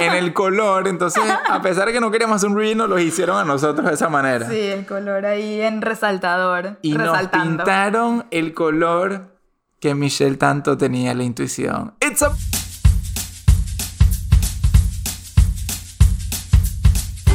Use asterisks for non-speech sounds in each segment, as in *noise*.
en el *laughs* color. Entonces, a pesar de que no queríamos hacer un reveal, nos lo hicieron a nosotros de esa manera. Sí, el color ahí en resaltador. Y nos pintaron el color que Michelle tanto tenía la intuición. It's a...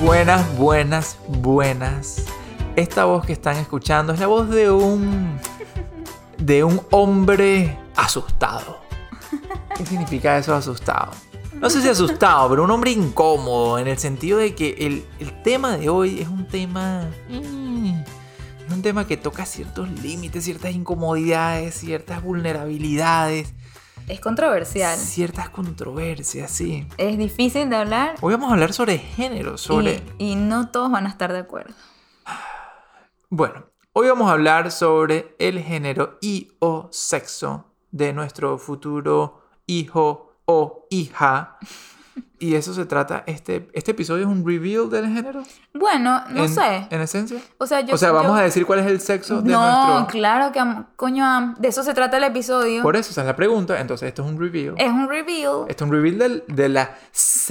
Buenas, buenas, buenas. Esta voz que están escuchando es la voz de un. de un hombre asustado. ¿Qué significa eso asustado? No sé si asustado, pero un hombre incómodo en el sentido de que el, el tema de hoy es un tema. mm, es un tema que toca ciertos límites, ciertas incomodidades, ciertas vulnerabilidades, Es controversial. ciertas controversias, sí. Es difícil de hablar Hoy vamos a hablar sobre género, sobre... y, y no todos van a estar de acuerdo. Bueno, hoy vamos a hablar sobre el género y o sexo de nuestro futuro hijo o hija. Y eso se trata, este, este episodio es un reveal del género. Bueno, no en, sé. En esencia. O sea, yo. o sea, vamos yo- a decir cuál es el sexo de No, nuestro... claro que. Coño, de eso se trata el episodio. Por eso, esa es la pregunta. Entonces, esto es un reveal. Es un reveal. Esto es un reveal del- de la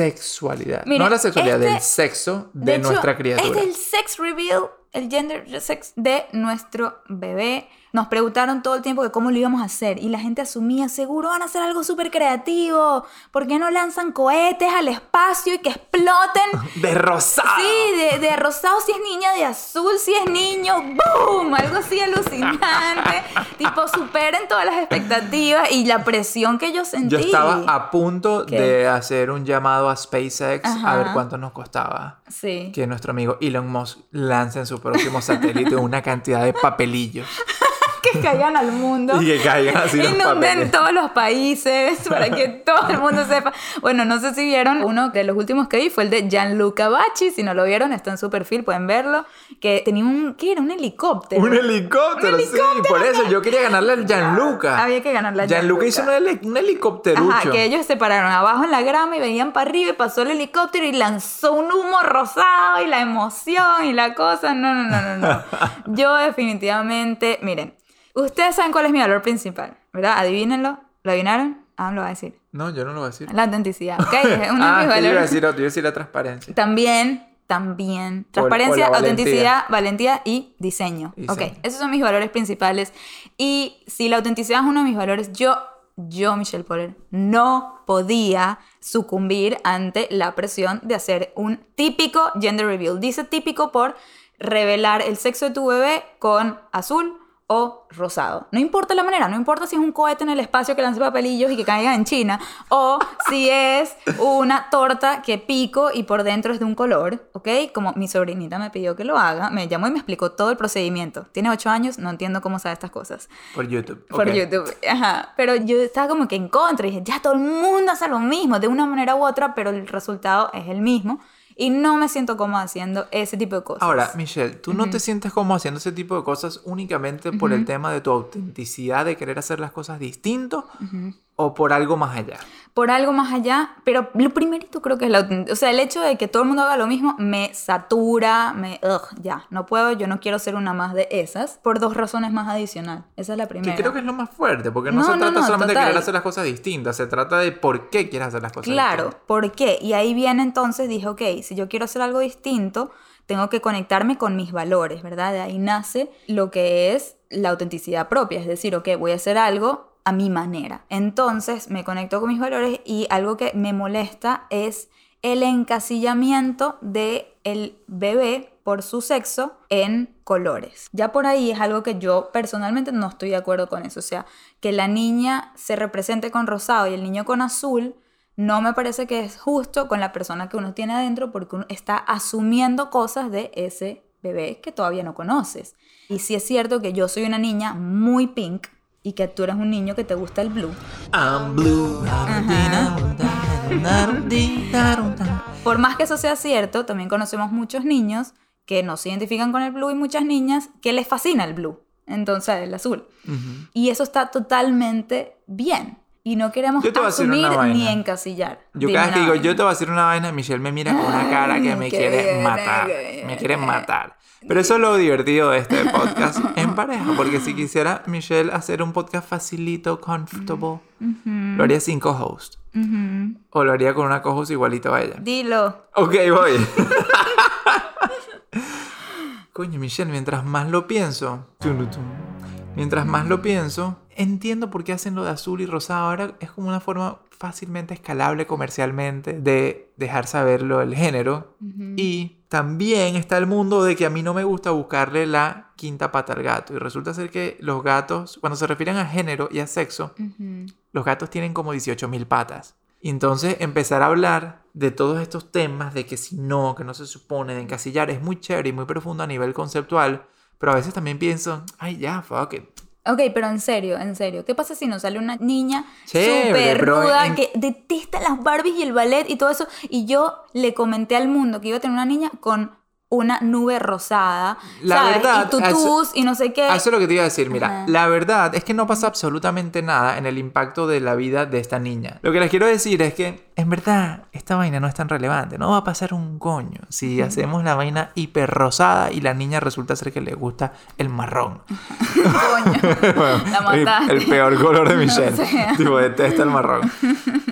sexualidad. Mira, no la sexualidad, este- del sexo de, De hecho, nuestra criatura. Este es el sex reveal, el gender sex de nuestro bebé. Nos preguntaron todo el tiempo de cómo lo íbamos a hacer y la gente asumía, seguro van a hacer algo súper creativo. ¿Por qué no lanzan cohetes al espacio y que exploten? *laughs* De rosado. Sí, de, de rosado si es niña, de azul si es niño, ¡boom! Algo así alucinante. *laughs* tipo, superen todas las expectativas y la presión que yo sentí. Yo estaba a punto ¿Qué? de hacer un llamado a SpaceX a ver cuánto nos costaba Sí. que nuestro amigo Elon Musk lance en su próximo satélite una cantidad de papelillos *laughs* Que caigan al mundo. *laughs* y que caigan así Inunden todos los países *laughs* para que todo el mundo sepa. Bueno, no sé si vieron, uno de los últimos que vi fue el de Gianluca Bacci. Si no lo vieron, está en su perfil, pueden verlo. Que tenía un, ¿qué era? Un helicóptero. Un helicóptero, Un sí. Por eso yo quería ganarle al Gianluca. *laughs* Había que ganarle a Gianluca hizo un, un helicópterucho. Ajá, que ellos se pararon abajo en la grama y venían para arriba y pasó el helicóptero y lanzó un humo rosado y la emoción y la cosa. No, no, no, no, no. Yo definitivamente, miren, ustedes saben cuál es mi valor principal, ¿verdad? Adivínenlo. ¿Lo adivinaron? Ah, lo va a decir. No, yo no lo voy a decir. La autenticidad, ¿ok? Es *laughs* uno ah, de mis sí, yo iba a valores. decir otro, yo iba a decir la transparencia. También, también. O- Transparencia, o valentía. autenticidad, valentía y diseño. Diseño. Ok, esos son mis valores principales. Y si la autenticidad es uno de mis valores, yo, yo, Michelle Poller, no podía sucumbir ante la presión de hacer un típico gender reveal. Dice típico por revelar el sexo de tu bebé con azul o rosado. No importa la manera, no importa si es un cohete en el espacio que lance papelillos y que caiga en China, o si es una torta que pico y por dentro es de un color, ¿ok? Como mi sobrinita me pidió que lo haga, me llamó y me explicó todo el procedimiento. Tiene ocho años, no entiendo cómo sabe estas cosas. Por YouTube. Por. YouTube, ajá. Pero yo estaba como que en contra y dije, ya todo el mundo hace lo mismo, de una manera u otra, pero el resultado es el mismo. Y no me siento cómoda haciendo ese tipo de cosas. Ahora, Michelle, ¿tú no te sientes como haciendo ese tipo de cosas únicamente por el tema de tu autenticidad, de querer hacer las cosas distinto o por algo más allá? Por algo más allá, pero lo primerito creo que es la O sea, el hecho de que todo el mundo haga lo mismo me satura, me... Ugh, ya, no puedo, yo no quiero ser una más de esas, por dos razones más adicional. Esa es la Que primera. creo que es lo más fuerte, porque no, No, se trata no, solamente de querer hacer las cosas distintas, se trata de por qué quieres hacer las cosas Claro, distintas. ¿por qué? Y ahí viene entonces, dije, ok, si yo quiero hacer algo distinto, tengo que conectarme con mis valores, ¿verdad? De ahí nace lo que es la autenticidad propia, es decir, ok, voy a hacer algo a mi manera. Entonces me conecto con mis valores y algo que me molesta es el encasillamiento de el bebé por su sexo en colores. Ya por ahí es algo que yo personalmente no estoy de acuerdo con eso. O sea, que la niña se represente con rosado y el niño con azul, no me parece que es justo con la persona que uno tiene adentro porque uno está asumiendo cosas de ese bebé que todavía no conoces. Y sí es cierto que yo soy una niña muy pink y que tú eres un niño que te gusta el blue. I'm blue. Por más que eso sea cierto, también conocemos muchos niños que no se identifican con el blue y muchas niñas que les fascina el blue, entonces el azul. Ujú. Y eso está totalmente bien. Y no queremos Yo asumir ni encasillar. Yo cada vez que digo, yo vaina. te voy a decir una vaina, Michelle me mira con una cara que *laughs* me quiere bien, matar. bien. Me quiere matar. Pero eso es lo divertido de este podcast *laughs* en pareja, porque si quisiera Michelle hacer un podcast facilito, comfortable, lo haría sin co-host. Ujú. O lo haría con una co-host igualito a ella. Dilo. Ok, voy. *laughs* Coño, Michelle, mientras más lo pienso, tum, tum, mientras más lo pienso, entiendo por qué hacen lo de azul y rosado. Ahora es como una forma fácilmente escalable comercialmente de dejar saberlo el género. Y también está el mundo de que a mí no me gusta buscarle la quinta pata al gato. Y resulta ser que los gatos, cuando se refieren a género y a sexo, los gatos tienen como 18.000 patas. Y entonces empezar a hablar de todos estos temas, de que si no, que no se supone, de encasillar, es muy chévere y muy profundo a nivel conceptual, pero a veces también pienso, ay ya, fuck it. Ok, pero en serio, en serio. ¿Qué pasa si nos sale una niña súper ruda en- que detesta las Barbies y el ballet y todo eso? Y yo le comenté al mundo que iba a tener una niña con una nube rosada, La ¿sabes? verdad, y tutús y no sé qué. Eso es lo que te iba a decir, mira, Ajá. la verdad es que no pasa absolutamente nada en el impacto de la vida de esta niña. Lo que les quiero decir es que, en verdad, esta vaina no es tan relevante, no va a pasar un coño si hacemos la vaina hiper rosada y la niña resulta ser que le gusta el marrón. *laughs* Coño, *laughs* la el, mataste. el peor color de *laughs* Michelle. O sea. Tipo, detesta el marrón.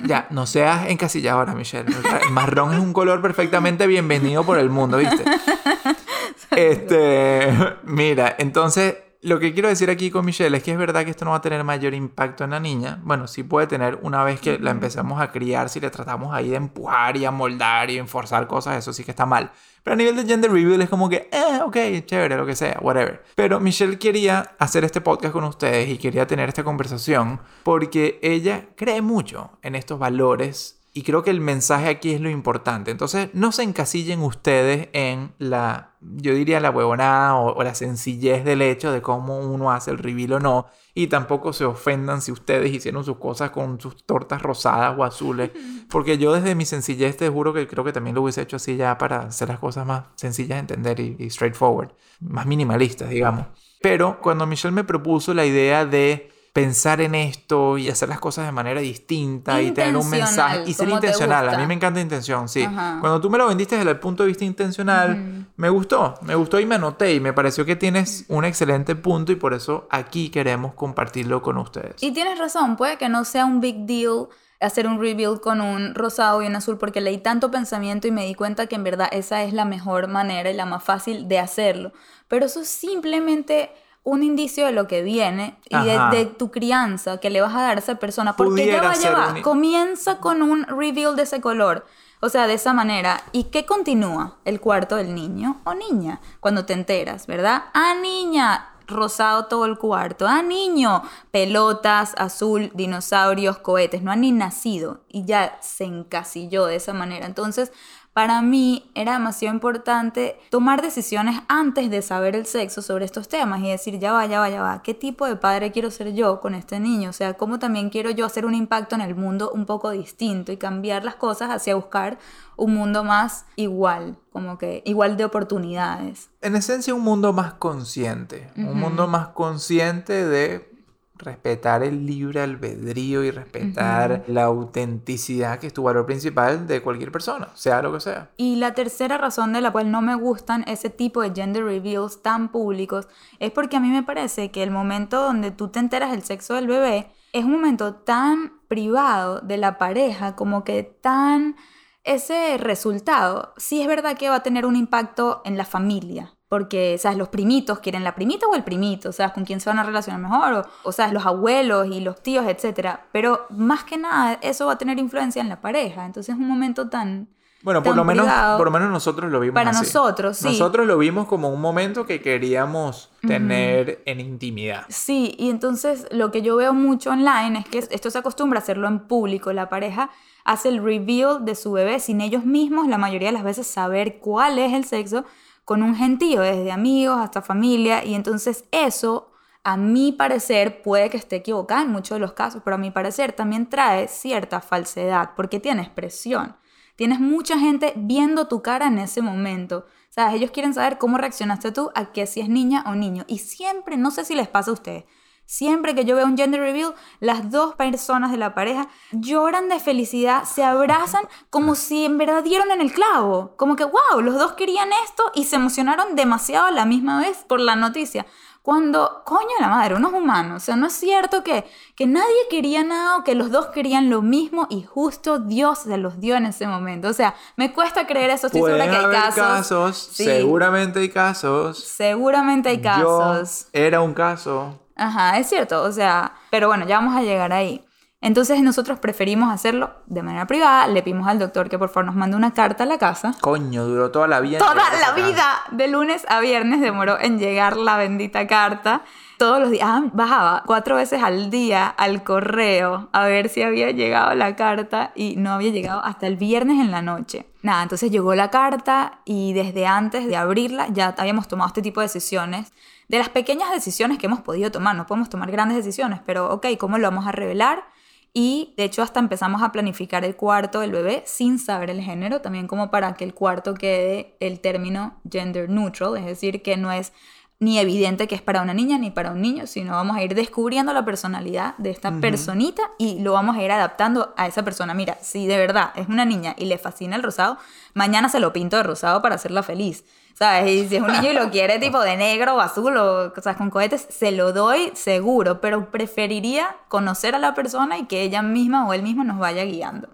Ya, no seas encasillada ahora, Michelle. El marrón es un color perfectamente bienvenido por el mundo, ¿viste? *laughs* Este, mira, entonces lo que quiero decir aquí con Michelle es que es verdad que esto no va a tener mayor impacto en la niña. Bueno, sí puede tener una vez que la empecemos a criar, si le tratamos ahí de empujar y amoldar y enforzar cosas, eso sí que está mal. Pero a nivel de gender reveal es como que, eh, ok, chévere, lo que sea, whatever. Pero Michelle quería hacer este podcast con ustedes y quería tener esta conversación porque ella cree mucho en estos valores y creo que el mensaje aquí es lo importante. Entonces, no se encasillen ustedes en la, yo diría la huevonada o, o la sencillez del hecho de cómo uno hace el reveal o no. Y tampoco se ofendan si ustedes hicieron sus cosas con sus tortas rosadas o azules. *laughs* Porque yo desde mi sencillez te juro que creo que también lo hubiese hecho así ya para hacer las cosas más sencillas de entender y, y straightforward. Más minimalistas, digamos. Pero cuando Michelle me propuso la idea de pensar en esto y hacer las cosas de manera distinta y tener un mensaje y ser intencional. A mí me encanta intención, sí. Ajá. Cuando tú me lo vendiste desde el punto de vista intencional, me gustó, me gustó y me anoté y me pareció que tienes un excelente punto y por eso aquí queremos compartirlo con ustedes. Y tienes razón, puede que no sea un big deal hacer un rebuild con un rosado y un azul porque leí tanto pensamiento y me di cuenta que en verdad esa es la mejor manera y la más fácil de hacerlo. Pero eso es simplemente un indicio de lo que viene y de, tu crianza que le vas a dar a esa persona. Porque ya va, ya va. un- Comienza con un reveal de ese color. O sea, de esa manera. ¿Y qué continúa? El cuarto del niño o niña. Cuando te enteras, ¿verdad? Ah, niña. Rosado todo el cuarto. Ah, niño. Pelotas, azul, dinosaurios, cohetes. No han ni nacido. Y ya se encasilló de esa manera. Entonces, para mí era demasiado importante tomar decisiones antes de saber el sexo sobre estos temas y decir, ya va, ya va, ya va, ¿qué tipo de padre quiero ser yo con este niño? O sea, ¿cómo también quiero yo hacer un impacto en el mundo un poco distinto y cambiar las cosas hacia buscar un mundo más igual, como que igual de oportunidades? En esencia, un mundo más consciente. Un mundo más consciente de respetar el libre albedrío y respetar la autenticidad que es tu valor principal de cualquier persona, sea lo que sea. Y la tercera razón de la cual no me gustan ese tipo de gender reveals tan públicos es porque a mí me parece que el momento donde tú te enteras del sexo del bebé es un momento tan privado de la pareja, como que tan ese resultado, sí es verdad que va a tener un impacto en la familia. Porque, ¿sabes? Los primitos quieren la primita o el primito, ¿sabes? Con quién se van a relacionar mejor, o, o ¿sabes? Los abuelos y los tíos, etc. Pero más que nada, eso va a tener influencia en la pareja. Entonces es un momento tan... Bueno, por tan lo, menos, por lo menos nosotros lo vimos Para así. nosotros, sí. Nosotros lo vimos como un momento que queríamos tener en intimidad. Sí, y entonces lo que yo veo mucho online es que esto se acostumbra a hacerlo en público. La pareja hace el reveal de su bebé sin ellos mismos, la mayoría de las veces, saber cuál es el sexo con un gentío, desde amigos hasta familia. Y entonces eso, a mi parecer, puede que esté equivocada en muchos de los casos, pero a mi parecer también trae cierta falsedad porque tienes presión. Tienes mucha gente viendo tu cara en ese momento. ¿Sabes? Ellos quieren saber cómo reaccionaste tú a que si es niña o niño. Y siempre, no sé si les pasa a ustedes, siempre que yo veo un gender reveal, las dos personas de la pareja lloran de felicidad, se abrazan como si en verdad dieron en el clavo. Como que, wow, los dos querían esto y se emocionaron demasiado a la misma vez por la noticia. Cuando, coño de la madre, unos humanos. O sea, no es cierto que, que nadie quería nada o que los dos querían lo mismo y justo Dios se los dio en ese momento. O sea, me cuesta creer eso. Estoy segura que hay haber casos. Sí, seguramente hay casos. Seguramente hay casos. Yo era un caso. Ajá, es cierto. O sea, pero bueno, ya vamos a llegar ahí. Entonces nosotros preferimos hacerlo de manera privada. Le pedimos al doctor que por favor nos mande una carta a la casa. Coño, duró toda la vida. Toda la vida, de lunes a viernes, demoró en llegar la bendita carta. Todos los días, ah, bajaba cuatro veces al día al correo a ver si había llegado la carta y no había llegado hasta el viernes en la noche. Nada, entonces llegó la carta y desde antes de abrirla ya habíamos tomado este tipo de decisiones. De las pequeñas decisiones que hemos podido tomar, no podemos tomar grandes decisiones, pero ok, ¿cómo lo vamos a revelar? Y de hecho hasta empezamos a planificar el cuarto del bebé sin saber el género, también como para que el cuarto quede el término gender neutral, es decir, que no es ni evidente que es para una niña ni para un niño, sino vamos a ir descubriendo la personalidad de esta personita y lo vamos a ir adaptando a esa persona. Mira, si de verdad es una niña y le fascina el rosado, mañana se lo pinto de rosado para hacerla feliz. ¿Sabes? Y si es un niño y lo *laughs* quiere tipo de negro o azul o cosas con cohetes, se lo doy seguro, pero preferiría conocer a la persona y que ella misma o él mismo nos vaya guiando.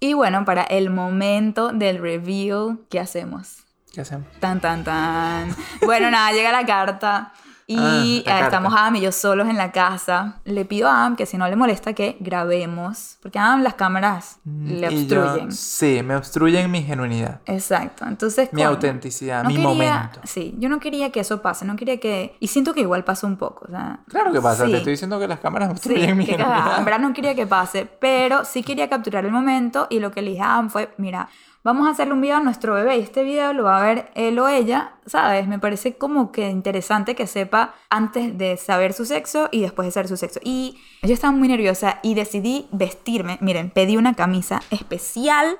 Y bueno, para el momento del reveal, ¿qué hacemos? ¿Qué hacemos? Tan, tan, tan. Bueno, nada, llega la carta. Y Ah, estamos Adam y yo solos en la casa. Le pido a Adam que si no le molesta que grabemos. Porque a Adam las cámaras le Mm, yo- obstruyen. sí, me obstruyen mi genuinidad. Exacto. Entonces. Mi coño, autenticidad, no mi quería- momento. Sí, yo no quería que eso pase. No quería que. Y siento que igual pasó un poco. O sea, Claro que pasa, sí. te estoy diciendo que las cámaras Sí, obstruyen mi qué cagada. genuinidad. En verdad no quería que pase, pero sí quería capturar el momento y lo que le dije a Adam fue, mira, vamos a hacerle un video a nuestro bebé y este video lo va a ver él o ella, ¿sabes? Me parece como que interesante que sepa antes de saber su sexo y después de saber su sexo. Y yo estaba muy nerviosa y decidí vestirme, miren, pedí una camisa especial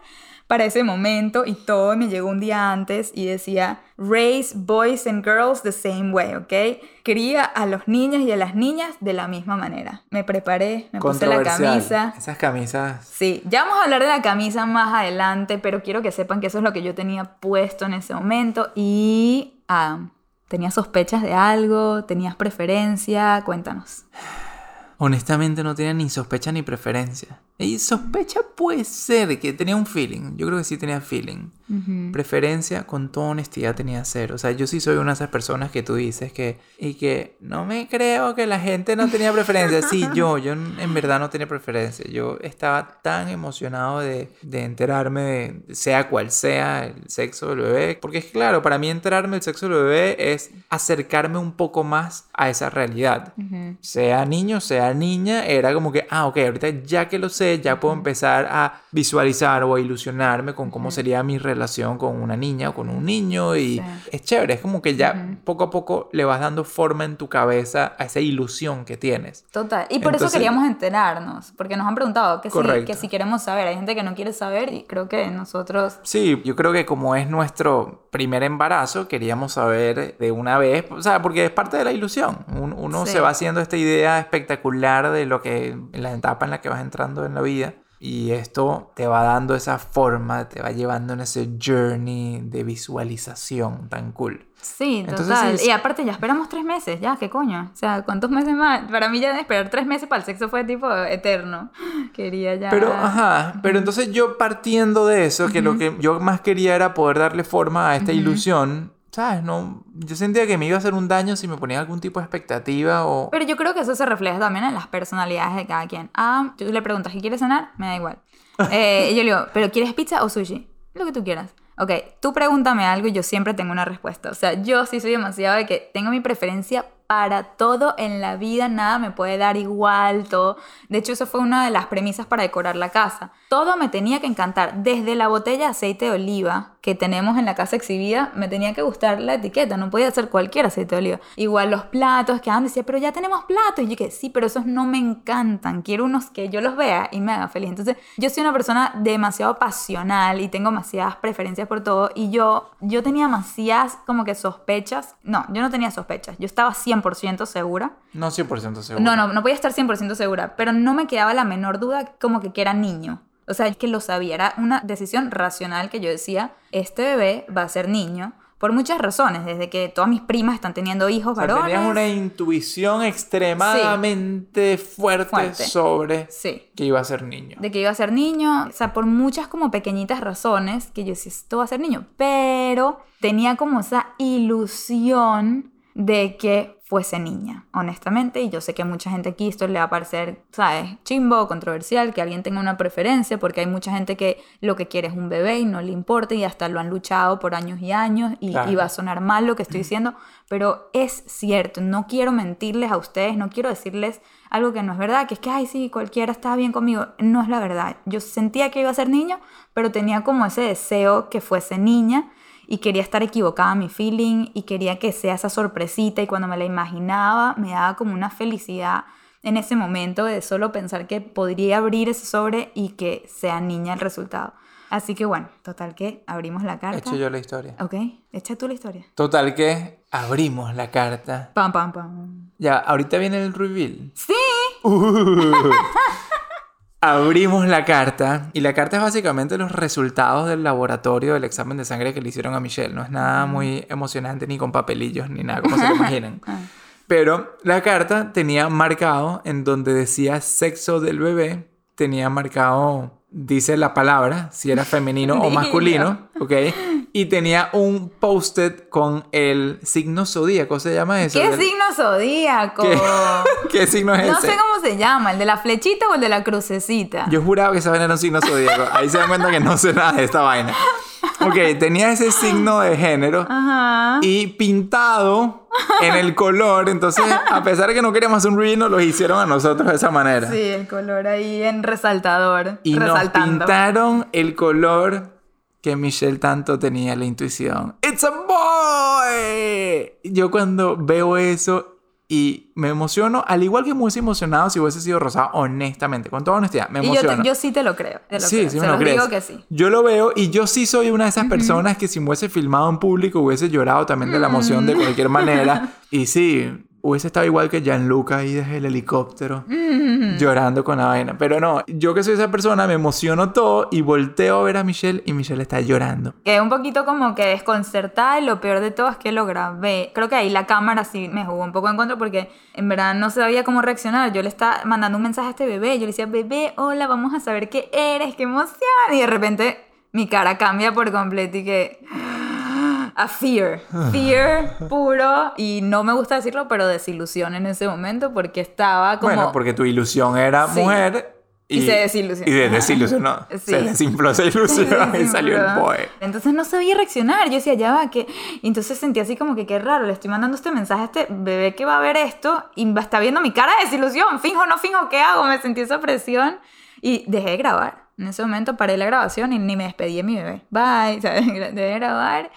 para ese momento y todo me llegó un día antes y decía raise boys and girls the same way, ¿ok? Cría a los niños y a las niñas de la misma manera. Me preparé, me puse la camisa. Esas camisas. Sí, ya vamos a hablar de la camisa más adelante, pero quiero que sepan que eso es lo que yo tenía puesto en ese momento y ah, ¿tenías sospechas de algo? ¿Tenías preferencia? Cuéntanos. Honestamente no tenía ni sospecha ni preferencia. Y sospecha puede ser que tenía un feeling. Yo creo que sí tenía feeling. Preferencia, con toda honestidad, tenía cero. O sea, yo sí soy una de esas personas que tú dices que... Y que no me creo que la gente no tenía preferencia. Sí, yo, yo en verdad no tenía preferencia. Yo estaba tan emocionado de, de enterarme de sea cual sea el sexo del bebé. Porque es claro, para mí enterarme del sexo del bebé es acercarme un poco más a esa realidad sea niño, sea niña, era como que, ah, ok, ahorita ya que lo sé, ya puedo empezar a visualizar o a ilusionarme con cómo sería mi relación con una niña o con un niño y Sí. es chévere, es como que ya poco a poco le vas dando forma en tu cabeza a esa ilusión que tienes. Total. Y por eso Entonces- queríamos enterarnos, porque nos han preguntado que si, Correcto. que si queremos saber. Hay gente que no quiere saber y creo que nosotros... Sí, yo creo que como es nuestro primer embarazo, queríamos saber de una vez, o sea, porque es parte de la ilusión. Un- Uno Sí. se va haciendo esta idea espectacular de lo que, en la etapa en la que vas entrando en la vida. Y esto te va dando esa forma, te va llevando en ese journey de visualización tan cool. Sí, Entonces, total. sí, Y aparte ya esperamos tres meses, ya, ¿qué coño? O sea, ¿cuántos meses más? Para mí ya de esperar tres meses para el sexo fue tipo eterno. *laughs* Quería ya... Pero, ajá, pero entonces yo partiendo de eso, que lo que yo más quería era poder darle forma a esta ilusión, ¿sabes? No, yo sentía que me iba a hacer un daño si me ponía algún tipo de expectativa o... Pero yo creo que eso se refleja también en las personalidades de cada quien. Ah, tú le preguntas, ¿qué quieres cenar? Me da igual. *laughs* Eh, yo le digo, ¿pero quieres pizza o sushi? Lo que tú quieras. Ok, tú pregúntame algo y yo siempre tengo una respuesta. O sea, yo sí soy demasiado de que tengo mi preferencia para todo en la vida, nada me puede dar igual, todo. De hecho, eso fue una de las premisas para decorar la casa. Todo me tenía que encantar, desde la botella de aceite de oliva que tenemos en la casa exhibida, me tenía que gustar la etiqueta, no podía ser cualquier aceite de oliva. Igual los platos, que andan decía, pero ya tenemos platos. Y yo que sí, pero esos no me encantan, quiero unos que yo los vea y me haga feliz. Entonces, yo soy una persona demasiado pasional y tengo demasiadas preferencias por todo. Y yo, yo tenía demasiadas como que sospechas. No, yo no tenía sospechas, yo estaba 100% segura. No 100% seguro. No, no, no podía estar 100% segura, pero no me quedaba la menor duda como que, que era niño. O sea, es que lo sabía, era una decisión racional que yo decía, este bebé va a ser niño. Por muchas razones, desde que todas mis primas están teniendo hijos O sea, varones. tenías una intuición extremadamente fuerte, Fuerte. sobre Sí. que iba a ser niño. de que iba a ser niño, o sea, por muchas como pequeñitas razones que yo decía, esto va a ser niño, pero tenía como esa ilusión de que fuese niña, honestamente, y yo sé que a mucha gente aquí esto le va a parecer, ¿sabes? Chimbo, controversial, que alguien tenga una preferencia, porque hay mucha gente que lo que quiere es un bebé y no le importa y hasta lo han luchado por años y años y, Claro. y va a sonar mal lo que estoy diciendo, pero es cierto, no quiero mentirles a ustedes, no quiero decirles algo que no es verdad, que es que, ay, sí, cualquiera está bien conmigo. No es la verdad. Yo sentía que iba a ser niño, pero tenía como ese deseo que fuese niña y quería estar equivocada mi feeling y quería que sea esa sorpresita y cuando me la imaginaba me daba como una felicidad en ese momento de solo pensar que podría abrir ese sobre y que sea niña el resultado. Así que bueno, total que abrimos la carta. hecho yo la historia. Ok, echa tú la historia. Total que abrimos la carta. Pam, pam, pam. Ya, ahorita viene el reveal. Sí. *laughs* Abrimos la carta y la carta es básicamente los resultados del laboratorio del examen de sangre que le hicieron a Michelle. No es nada muy emocionante ni con papelillos ni nada como se lo *laughs* imaginan. Pero la carta tenía marcado en donde decía sexo del bebé, tenía marcado, dice la palabra, si era femenino o masculino, ¿ok? Y tenía un post-it con el signo zodíaco, ¿se llama eso? ¿Qué signo zodíaco? ¿Qué, *laughs* ¿Qué signo es No ese? sé cómo se llama, el de la flechita o el de la crucecita. Yo juraba que esa vaina era un signo zodíaco. *laughs* Ahí se dan cuenta que no sé nada de esta vaina. Ok, tenía ese signo de género Ajá. y pintado en el color. Entonces, a pesar de que no queríamos un reveal, nos lo hicieron a nosotros de esa manera. Sí, el color ahí en resaltador. Y nos resaltando. pintaron el color que Michelle tanto tenía la intuición. ¡It's a boy! Yo cuando veo eso y me emociono, al igual que me hubiese emocionado si hubiese sido rosado, honestamente, con toda honestidad, me Y yo, te- yo sí te lo creo. te lo Sí, creo. sí Se me lo los crees. digo que sí. Yo lo veo y yo sí soy una de esas personas que si me hubiese filmado en público hubiese llorado también de la emoción de cualquier manera. *laughs* Y sí, hubiese estado igual que Gianluca ahí desde el helicóptero llorando con la vaina. Pero no, yo que soy esa persona me emociono todo y volteo a ver a Michelle y Michelle está llorando. Quedé un poquito como que desconcertada y lo peor de todo es que lo grabé. Creo que ahí la cámara sí me jugó un poco en contra porque en verdad no sabía cómo reaccionar. Yo le estaba mandando un mensaje a este bebé. Yo le decía, bebé, hola, vamos a saber qué eres, qué emoción. Y de repente mi cara cambia por completo y que... A fear, *laughs* fear puro y no me gusta decirlo, pero desilusión en ese momento porque estaba como... Bueno, porque tu ilusión era Sí. mujer. Y se desilusionó. Y se desilusionó. *laughs* Sí. Se desinfló esa *laughs* ilusión y salió el boy. Entonces no sabía reaccionar. Yo decía, ya va, que. Y entonces sentí así como que qué raro. Le estoy mandando este mensaje a este bebé que va a ver esto y va- está viendo mi cara de desilusión. Finjo, no finjo, ¿qué hago? Me sentí esa presión y dejé de grabar. En ese momento paré la grabación y ni me despedí de mi bebé. Bye, ¿sabes? Dejé de grabar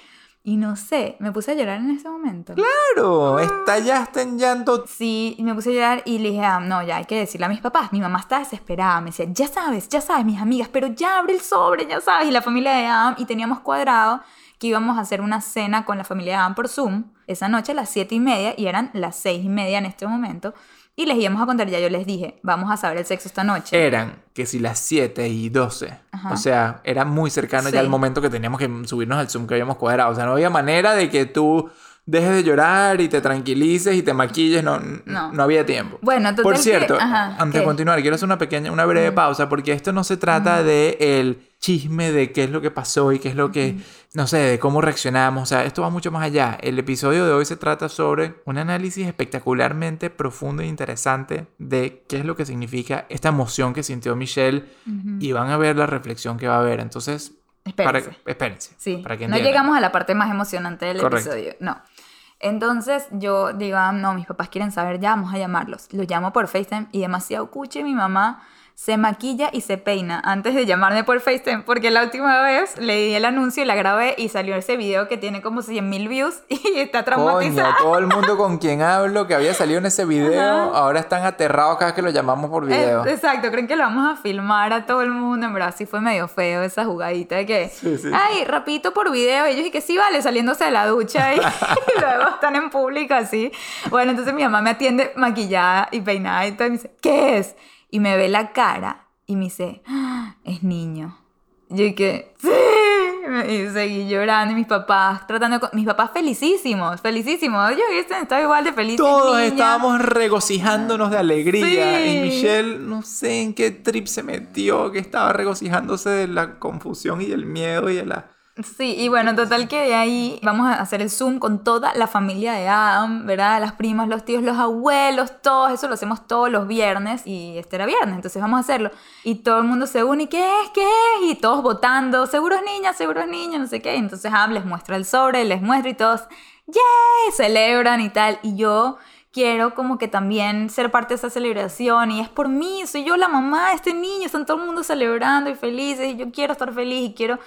y no sé, me puse a llorar en ese momento. Claro, estallaste en llanto. Sí, me puse a llorar y le dije, ah, no, ya hay que decirle a mis papás. Mi mamá está desesperada. Me decía, ya sabes, ya sabes, mis amigas, pero ya abre el sobre, ya sabes. Y la familia de Adam, y teníamos cuadrado que íbamos a hacer una cena con la familia de Adam por Zoom esa noche a las siete y media y eran las seis y media en este momento. Y les íbamos a contar, ya yo les dije, vamos a saber el sexo esta noche. Eran que si las 7 y 12. Ajá. O sea, era muy cercano ya al momento que teníamos que subirnos al Zoom que habíamos cuadrado. O sea, no había manera de que tú dejes de llorar y te tranquilices y te maquilles. No, no. No. había tiempo. Bueno, total Por que- cierto, ajá, antes de continuar, quiero hacer una pequeña, una breve pausa porque esto no se trata de el chisme de qué es lo que pasó y qué es lo que, no sé, de cómo reaccionamos. O sea, esto va mucho más allá. El episodio de hoy se trata sobre un análisis espectacularmente profundo e interesante de qué es lo que significa esta emoción que sintió Michelle y van a ver la reflexión que va a haber. Entonces, Espérense. para, espérense. Sí, para que no llegamos a la parte más emocionante del Correcto. episodio, no. Entonces yo digo, ah, no, mis papás quieren saber, ya vamos a llamarlos. Los llamo por FaceTime y demasiado cuche mi mamá se maquilla y se peina antes de llamarme por FaceTime, porque la última vez leí el anuncio y la grabé y salió ese video que tiene como 100 mil views *laughs* y está Coño, traumatizada. todo el mundo con quien hablo que había salido en ese video, Ajá. ahora están aterrados cada vez que lo llamamos por video. Eh, exacto, creen que lo vamos a filmar a todo el mundo. En verdad, sí fue medio feo esa jugadita de que, Sí, sí. ay, rapidito por video. Ellos, y que sí, vale, saliéndose de la ducha. Y, *laughs* y luego están en público así. Bueno, entonces mi mamá me atiende maquillada y peinada y todo. Y me dice, ¿qué es? Y me ve la cara y me dice, "Ah, es niño. Yo y que, sí. Y seguí llorando y mis papás tratando de... co- Mis papás felicísimos, felicísimos. Yo estaba igual de feliz. Todos niña. estábamos regocijándonos de alegría Sí. y Michelle no sé en qué trip se metió, que estaba regocijándose de la confusión y del miedo y de la... Sí, y bueno, total que de ahí vamos a hacer el Zoom con toda la familia de Adam, ¿verdad? Las primas, los tíos, los abuelos, todos, eso lo hacemos todos los viernes y este era viernes, entonces vamos a hacerlo. Y todo el mundo se une, ¿y qué es? ¿Qué es? Y todos votando, seguros niñas, seguros niños, no sé qué. Entonces Adam les muestra el sobre, les muestra y todos, ¡yay! Celebran y tal. Y yo quiero como que también ser parte de esa celebración y es por mí, soy yo la mamá de este niño, están todo el mundo celebrando y felices y yo quiero estar feliz y quiero,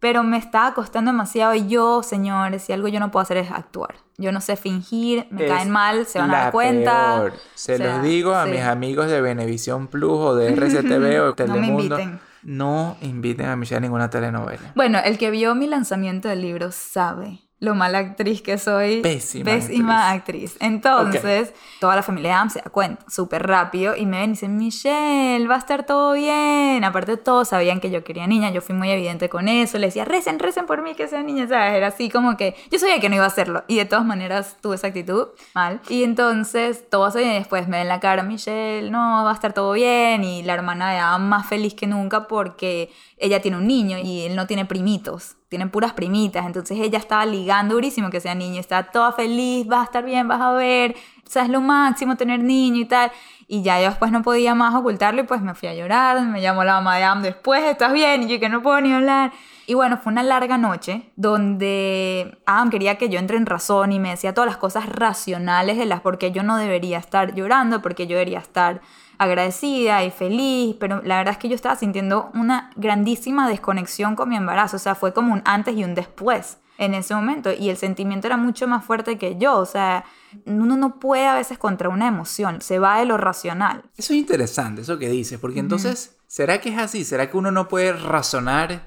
pero me está costando demasiado y yo, señores, si algo yo no puedo hacer es actuar. Yo no sé fingir, me Es caen mal, se van a la dar cuenta. peor. Se O sea, los digo a sí. mis amigos de Benevisión Plus o de *laughs* RCTV o No me Telemundo. inviten. No inviten a Michelle a ninguna telenovela. Bueno, el que vio mi lanzamiento del libro sabe lo mala actriz que soy. Pésima Pésima actriz. Entonces, toda la familia de Adam se da cuenta súper rápido y me ven y dicen, Michelle, va a estar todo bien. Aparte, todos sabían que yo quería niña. Yo fui muy evidente con eso. Le decía, recen, recen por mí que sea niña. ¿sabes? Era así como que yo sabía que no iba a hacerlo. Y de todas maneras tuve esa actitud mal. Y entonces, todos y después me ven la cara, Michelle, no, va a estar todo bien. Y la hermana de Adam más feliz que nunca porque ella tiene un niño y él no tiene primitos, tienen puras primitas, entonces ella estaba ligando durísimo que sea niño, está toda feliz, vas a estar bien, vas a ver, o es lo máximo tener niño y tal. Y ya yo después no podía más ocultarlo y pues me fui a llorar, me llamó la mamá de Am después, ¿estás bien? Y yo que no puedo ni hablar. Y bueno, fue una larga noche donde Adam quería que yo entre en razón y me decía todas las cosas racionales de las por qué yo no debería estar llorando, porque yo debería estar agradecida y feliz, pero la verdad es que yo estaba sintiendo una grandísima desconexión con mi embarazo, o sea, fue como un antes y un después en ese momento y el sentimiento era mucho más fuerte que yo, o sea, uno no puede a veces contra una emoción, se va de lo racional. Eso es interesante, eso que dices, porque entonces, ¿será que es así? ¿Será que uno no puede razonar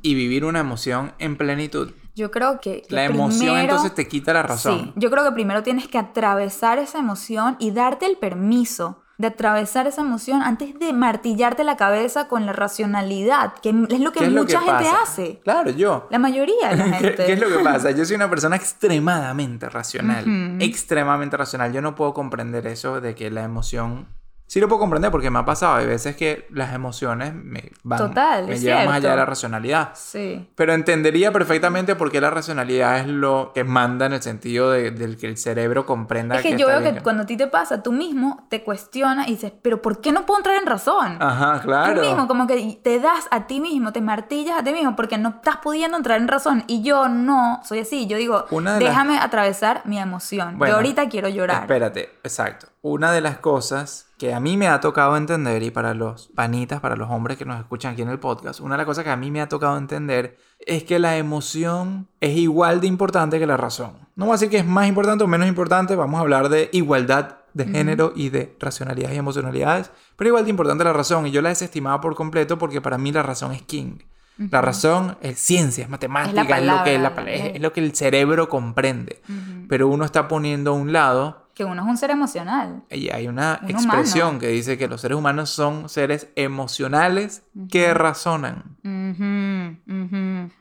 y vivir una emoción en plenitud? Yo creo que, que La emoción primero- entonces te quita la razón. Sí, yo creo que primero tienes que atravesar esa emoción y darte el permiso de atravesar esa emoción antes de martillarte la cabeza con la racionalidad, que es lo que ¿Qué es lo mucha que gente pasa? hace. Claro, yo. La mayoría de la *laughs* ¿Qué, gente. qué es lo que pasa? Yo soy una persona extremadamente racional. Extremadamente racional. Yo no puedo comprender eso de que la emoción. Sí lo puedo comprender porque me ha pasado. Hay veces que las emociones me van. Total, me llevan más allá de la racionalidad. Sí. Pero entendería perfectamente por qué la racionalidad es lo que manda en el sentido de, del que el cerebro comprenda Es que, que yo veo que cuando a ti te pasa, tú mismo te cuestionas y dices, pero ¿por qué no puedo entrar en razón? Ajá, claro. Tú mismo, como que te das a ti mismo, te martillas a ti mismo porque no estás pudiendo entrar en razón. Y yo no soy así. Yo digo, de las- déjame atravesar mi emoción. Bueno, yo ahorita quiero llorar. Espérate, exacto. Una de las cosas que a mí me ha tocado entender y para los panitas, para los hombres que nos escuchan aquí en el podcast, una de las cosas que a mí me ha tocado entender es que la emoción es igual de importante que la razón. No voy a decir que es más importante o menos importante, vamos a hablar de igualdad de género y de racionalidades y emocionalidades, pero igual de importante la razón y yo la he desestimado por completo porque para mí la razón es king. La razón es ciencia, es matemática, es, lo que, es, la- palabra, es- es- es lo que el cerebro comprende. Pero uno está poniendo a un lado Que uno es un ser emocional. y hay una Un expresión humano. que dice que los seres humanos son seres emocionales que razonan.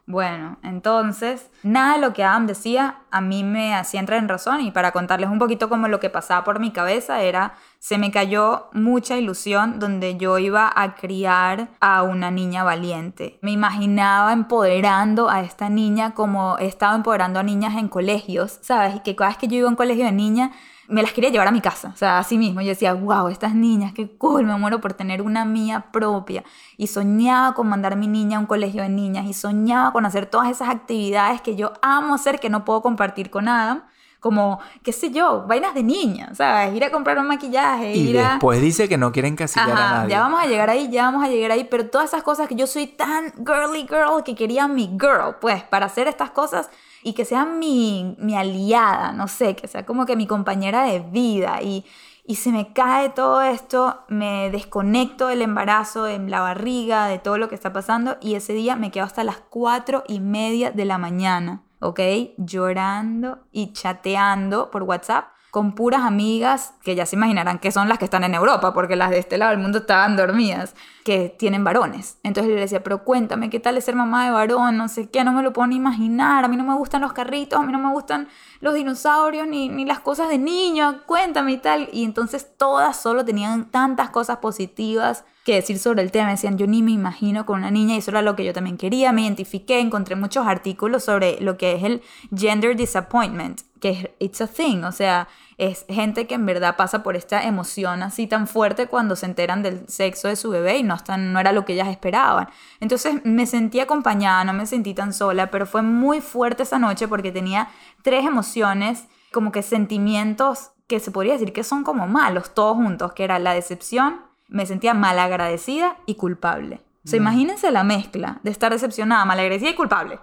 Bueno, entonces, nada de lo que Adam decía a mí me hacía entrar en razón y para contarles un poquito como lo que pasaba por mi cabeza era, se me cayó mucha ilusión donde yo iba a criar a una niña valiente. Me imaginaba empoderando a esta niña como he estado empoderando a niñas en colegios, ¿sabes? Y que cada vez que yo iba a un colegio de niña, me las quería llevar a mi casa, o sea, así mismo. Yo decía, wow, estas niñas, qué cool, me muero por tener una mía propia. Y soñaba con mandar a mi niña a un colegio de niñas y soñaba con hacer todas esas actividades que yo amo hacer que no puedo compartir con Adam. Como, qué sé yo, vainas de niña, ¿sabes? Ir a comprar un maquillaje. Y ir a... después dice que no quiere encasillar a nadie. ya vamos a llegar ahí, ya vamos a llegar ahí, pero todas esas cosas que yo soy tan girly girl que quería mi girl, pues, para hacer estas cosas y que sea mi, mi aliada, no sé, que sea como que mi compañera de vida y, y se me cae todo esto, me desconecto del embarazo, de la barriga, de todo lo que está pasando y ese día me quedo hasta las cuatro y media de la mañana, ¿ok? Llorando y chateando por WhatsApp con puras amigas que ya se imaginarán que son las que están en Europa, porque las de este lado del mundo estaban dormidas, que tienen varones. Entonces le decía, pero cuéntame, ¿qué tal es ser mamá de varón? No sé qué, no me lo puedo ni imaginar, a mí no me gustan los carritos, a mí no me gustan los dinosaurios, ni, ni las cosas de niño, cuéntame y tal. Y entonces todas solo tenían tantas cosas positivas que decir sobre el tema. Me decían, yo ni me imagino con una niña y eso era lo que yo también quería. Me identifiqué, encontré muchos artículos sobre lo que es el gender disappointment, que es it's a thing, o sea, es gente que en verdad pasa por esta emoción así tan fuerte cuando se enteran del sexo de su bebé y no, están, no era lo que ellas esperaban. Entonces me sentí acompañada, no me sentí tan sola, pero fue muy fuerte esa noche porque tenía tres emociones, como que sentimientos que se podría decir que son como malos, todos juntos, que era la decepción, me sentía malagradecida y culpable. O sea, imagínense la mezcla de estar decepcionada, malagradecida y culpable.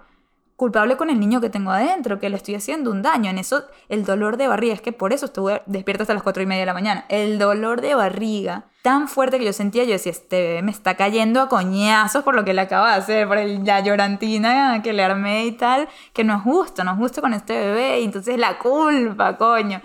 Culpable con el niño que tengo adentro, que le estoy haciendo un daño. En eso, el dolor de barriga, es que por eso estuve despierta hasta las cuatro y media de la mañana. El dolor de barriga tan fuerte que yo sentía, yo decía, este bebé me está cayendo a coñazos por lo que le acaba de hacer, por el, la llorantina que le armé y tal, que no es justo, no es justo con este bebé. Y entonces la culpa, coño.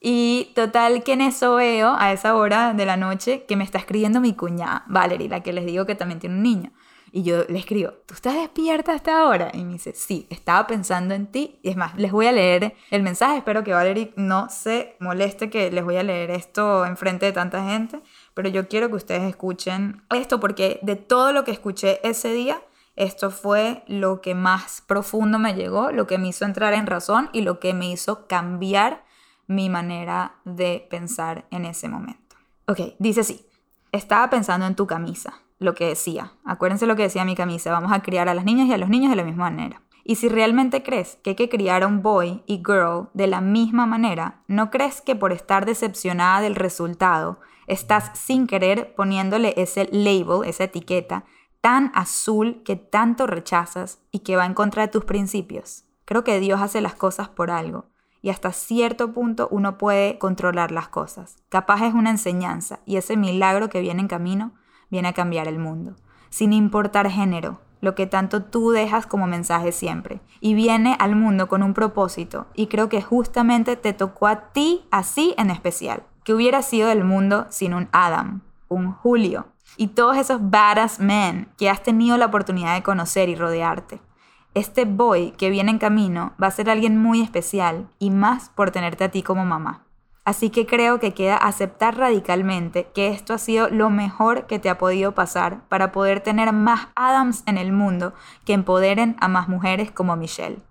Y total que en eso veo a esa hora de la noche que me está escribiendo mi cuñada, Valerie, la que les digo que también tiene un niño. Y yo le escribo, ¿tú estás despierta hasta ahora? Y me dice, sí, estaba pensando en ti. Y es más, les voy a leer el mensaje. Espero que Valerie no se moleste que les voy a leer esto enfrente de tanta gente. Pero yo quiero que ustedes escuchen esto porque de todo lo que escuché ese día, esto fue lo que más profundo me llegó, lo que me hizo entrar en razón y lo que me hizo cambiar mi manera de pensar en ese momento. Ok, dice así, estaba pensando en tu camisa, lo que decía, acuérdense lo que decía mi camisa, vamos a criar a las niñas y a los niños de la misma manera. Y si realmente crees que hay que criar un boy y girl de la misma manera, ¿no crees que por estar decepcionada del resultado, estás sin querer poniéndole ese label, esa etiqueta, tan azul que tanto rechazas y que va en contra de tus principios? Creo que Dios hace las cosas por algo y hasta cierto punto uno puede controlar las cosas. Capaz es una enseñanza y ese milagro que viene en camino viene a cambiar el mundo, sin importar género, lo que tanto tú dejas como mensaje siempre. Y viene al mundo con un propósito y creo que justamente te tocó a ti así en especial. Que hubiera sido el mundo sin un Adam, un Julio y todos esos badass men que has tenido la oportunidad de conocer y rodearte este boy que viene en camino va a ser alguien muy especial y más por tenerte a ti como mamá. Así que creo que queda aceptar radicalmente que esto ha sido lo mejor que te ha podido pasar para poder tener más Adams en el mundo que empoderen a más mujeres como Michelle.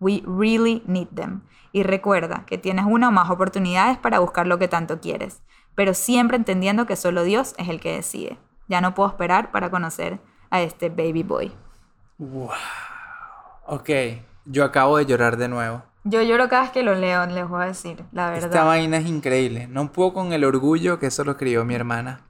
We really need them. Y recuerda que tienes una o más oportunidades para buscar lo que tanto quieres, pero siempre entendiendo que solo Dios es el que decide. Ya no puedo esperar para conocer a este baby boy. Wow. Ok, yo acabo de llorar de nuevo. Yo lloro cada vez que lo leo, les voy a decir, la verdad. Esta vaina es increíble. No puedo con el orgullo que eso lo escribió mi hermana.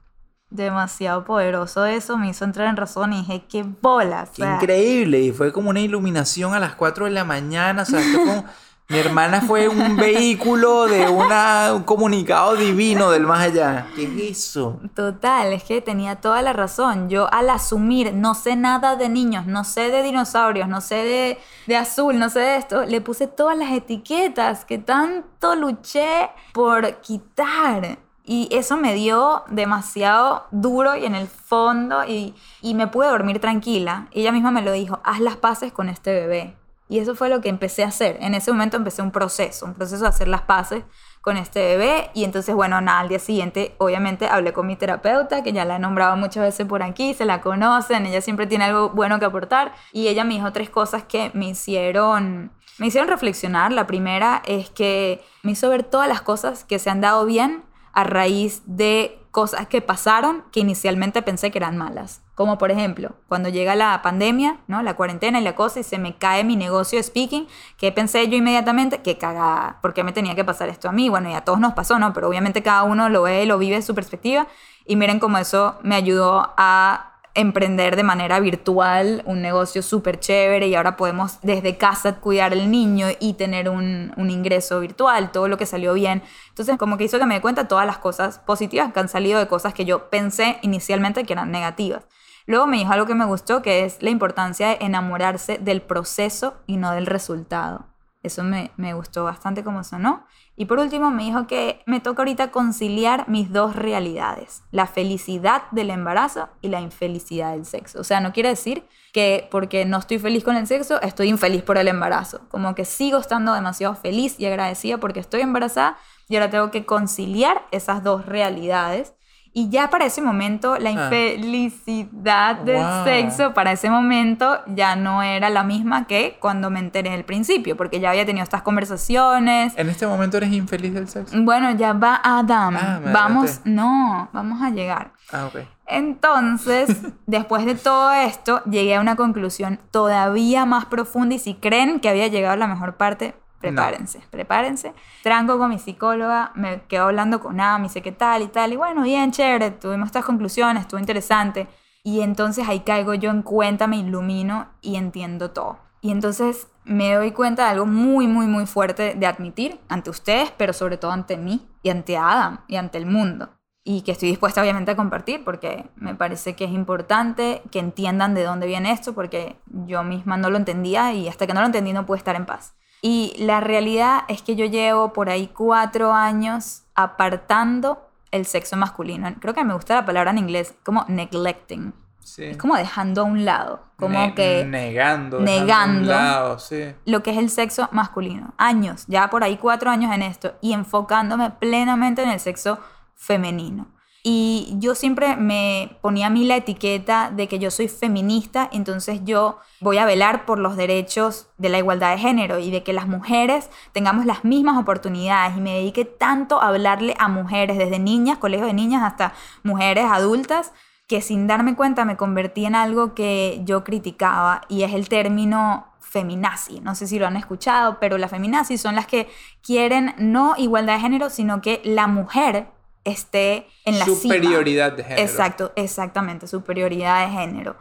Demasiado poderoso eso, me hizo entrar en razón y dije, qué bolas. Qué increíble. Y fue como una iluminación a las 4 de la mañana. O sea, esto como... Mi hermana fue un *laughs* vehículo de una, un comunicado divino del más allá. ¿Qué es eso? Total, es que tenía toda la razón. Yo al asumir no sé nada de niños, no sé de dinosaurios, no sé de, de azul, no sé de esto, le puse todas las etiquetas que tanto luché por quitar. Y eso me dio demasiado duro y en el fondo y, y me pude dormir tranquila. ella misma me lo dijo, haz las paces con este bebé. Y eso fue lo que empecé a hacer. En ese momento empecé un proceso, un proceso de hacer las paces con este bebé. Y entonces, bueno, nada, al día siguiente, obviamente, hablé con mi terapeuta, que ya la he nombrado muchas veces por aquí, se la conocen, ella siempre tiene algo bueno que aportar. Y ella me dijo tres cosas que me hicieron, me hicieron reflexionar. La primera es que me hizo ver todas las cosas que se han dado bien a raíz de cosas que pasaron que inicialmente pensé que eran malas. Como por ejemplo, cuando llega la pandemia, ¿no? la cuarentena y la cosa, y se me cae mi negocio de speaking, que pensé yo inmediatamente, que cagada, ¿por qué me tenía que pasar esto a mí? Bueno, y a todos nos pasó, ¿no? Pero obviamente cada uno lo ve, lo vive de su perspectiva, y miren cómo eso me ayudó a emprender de manera virtual un negocio súper chévere y ahora podemos desde casa cuidar al niño y tener un, un, ingreso virtual, todo lo que salió bien. Entonces como que hizo que me dé cuenta todas las cosas positivas que han salido de cosas que yo pensé inicialmente que eran negativas. Luego me dijo algo que me gustó, que es la importancia de enamorarse del proceso y no del resultado. Eso me, me gustó bastante como sonó. Y por último me dijo que me toca ahorita conciliar mis dos realidades, la felicidad del embarazo y la infelicidad del sexo. O sea, no quiere decir que porque no estoy feliz con el sexo, estoy infeliz por el embarazo. Como que sigo estando demasiado feliz y agradecida porque estoy embarazada y ahora tengo que conciliar esas dos realidades y ya para ese momento, la ah. infelicidad del sexo, para ese momento, ya no era la misma que cuando me enteré al principio, porque ya había tenido estas conversaciones. ¿En este momento eres infeliz del sexo? Bueno, ya va Adam. Ah, vamos, no, vamos a llegar. Ah, ok. Entonces, *laughs* después de todo esto, llegué a una conclusión todavía más profunda y si creen que había llegado a la mejor parte, Prepárense, prepárense. Tranco con mi psicóloga, me quedo hablando con Ana, me dice qué tal y tal. Y bueno, bien, chévere, tuvimos estas conclusiones, estuvo interesante. Y entonces ahí caigo yo en cuenta, me ilumino y entiendo todo. Y entonces me doy cuenta de algo muy, muy, muy fuerte de admitir ante ustedes, pero sobre todo ante mí y ante Adam y ante el mundo. Y que estoy dispuesta obviamente a compartir porque me parece que es importante que entiendan de dónde viene esto porque yo misma no lo entendía y hasta que no lo entendí no pude estar en paz. Y la realidad es que yo llevo por ahí cuatro años apartando el sexo masculino. Creo que me gusta la palabra en inglés, como neglecting. Es como dejando a un lado, como que negando, negando lado, sí. lo que es el sexo masculino. Años, ya por ahí cuatro años en esto y enfocándome plenamente en el sexo femenino. Y yo siempre me ponía a mí la etiqueta de que yo soy feminista, entonces yo voy a velar por los derechos de la igualdad de género y de que las mujeres tengamos las mismas oportunidades y me dediqué tanto a hablarle a mujeres, desde niñas, colegios de niñas hasta mujeres adultas, que sin darme cuenta me convertí en algo que yo criticaba y es el término feminazi. No sé si lo han escuchado, pero las feminazis son las que quieren no igualdad de género, sino que la mujer esté en la superioridad de género. Exacto, exactamente, superioridad de género.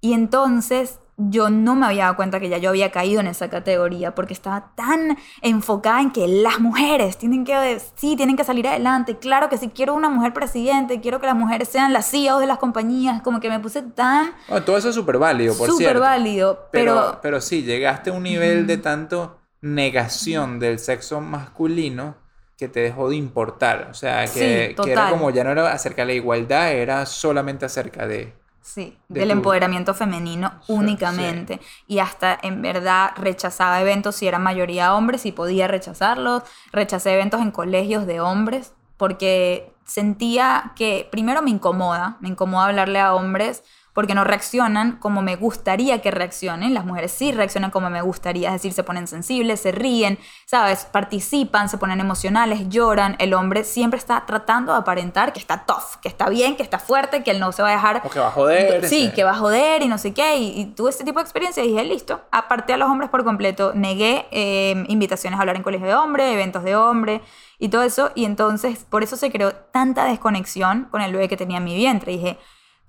Y entonces yo no me había dado cuenta que ya yo había caído en esa categoría porque estaba tan enfocada en que las mujeres tienen que, sí, tienen que salir adelante. Claro que si quiero una mujer presidente, quiero que las mujeres sean las CEOs de las compañías, como que me puse tan... todo eso es súper válido, por cierto. Súper válido, pero... pero... Pero sí, llegaste a un nivel de tanto negación del sexo masculino que te dejó de importar. O sea, que, era como ya no era acerca de la igualdad, era solamente acerca de... Sí, del empoderamiento femenino únicamente. Y hasta en verdad rechazaba eventos si era mayoría hombres y podía rechazarlos. Rechacé eventos en colegios de hombres porque sentía que primero me incomoda, me incomoda hablarle a hombres porque no reaccionan como me gustaría que reaccionen. Las mujeres sí reaccionan como me gustaría, es decir, se ponen sensibles, se ríen, ¿sabes? Participan, se ponen emocionales, lloran. El hombre siempre está tratando de aparentar que está tough, que está bien, que está fuerte, que él no se va a dejar. O que va a joder. Sí, que va a joder y no sé qué. Y, tuve este tipo de experiencia y dije, listo. Aparté a los hombres por completo. Negué eh, invitaciones a hablar en colegio de hombres, eventos de hombres y todo eso. Y entonces, por eso se creó tanta desconexión con el bebé que tenía en mi vientre. dije,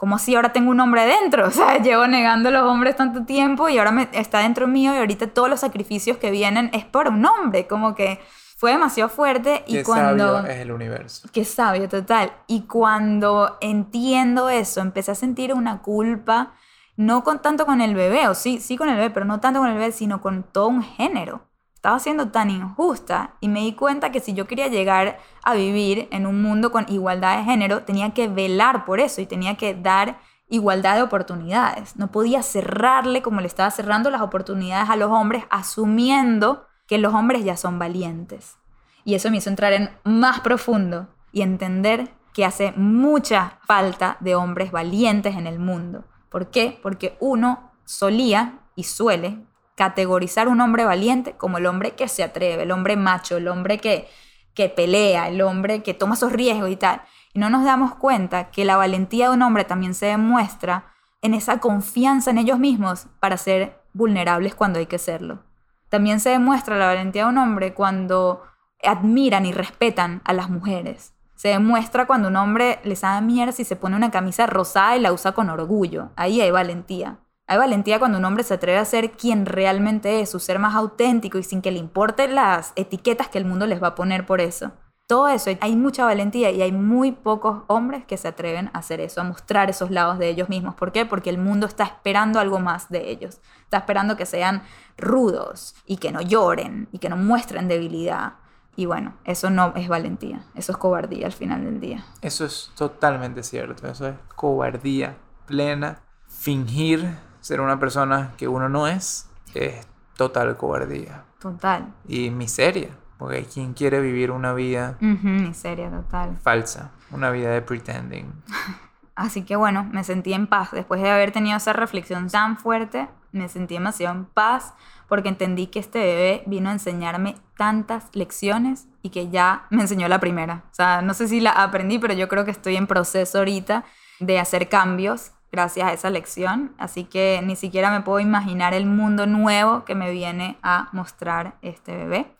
como si ahora tengo un hombre dentro? *laughs* O sea, llevo negando a los hombres tanto tiempo y ahora me, está dentro mío y ahorita todos los sacrificios que vienen es por un hombre, como que fue demasiado fuerte y Qué cuando sabio es el universo. Qué sabio total. Y cuando entiendo eso, empecé a sentir una culpa no con tanto con el bebé, o sí, sí con el bebé, pero no tanto con el bebé, sino con todo un género. Estaba siendo tan injusta y me di cuenta que si yo quería llegar a vivir en un mundo con igualdad de género, tenía que velar por eso y tenía que dar igualdad de oportunidades. No podía cerrarle como le estaba cerrando las oportunidades a los hombres, asumiendo que los hombres ya son valientes. Y eso me hizo entrar en más profundo y entender que hace mucha falta de hombres valientes en el mundo. ¿Por qué? Porque uno solía y suele categorizar un hombre valiente como el hombre que se atreve, el hombre macho, el hombre que, que pelea, el hombre que toma esos riesgos y tal. Y no nos damos cuenta que la valentía de un hombre también se demuestra en esa confianza en ellos mismos para ser vulnerables cuando hay que serlo. También se demuestra la valentía de un hombre cuando admiran y respetan a las mujeres. Se demuestra cuando un hombre les da mierda si se pone una camisa rosada y la usa con orgullo. Ahí hay valentía. Hay valentía cuando un hombre se atreve a ser quien realmente es, su ser más auténtico y sin que le importen las etiquetas que el mundo les va a poner por eso. Todo eso, hay mucha valentía y hay muy pocos hombres que se atreven a hacer eso, a mostrar esos lados de ellos mismos. ¿Por qué? Porque el mundo está esperando algo más de ellos. Está esperando que sean rudos y que no lloren y que no muestren debilidad. Y bueno, eso no es valentía, eso es cobardía al final del día. Eso es totalmente cierto, eso es cobardía plena. Fingir ser una persona que uno no es es total cobardía. Total. Y miseria, porque hay quien quiere vivir una vida Ujú, miseria total. falsa, una vida de pretending. *laughs* Así que bueno, me sentí en paz. Después de haber tenido esa reflexión tan fuerte, me sentí demasiado en paz porque entendí que este bebé vino a enseñarme tantas lecciones y que ya me enseñó la primera. O sea, no sé si la aprendí, pero yo creo que estoy en proceso ahorita de hacer cambios gracias a esa lección. Así que ni siquiera me puedo imaginar el mundo nuevo que me viene a mostrar este bebé.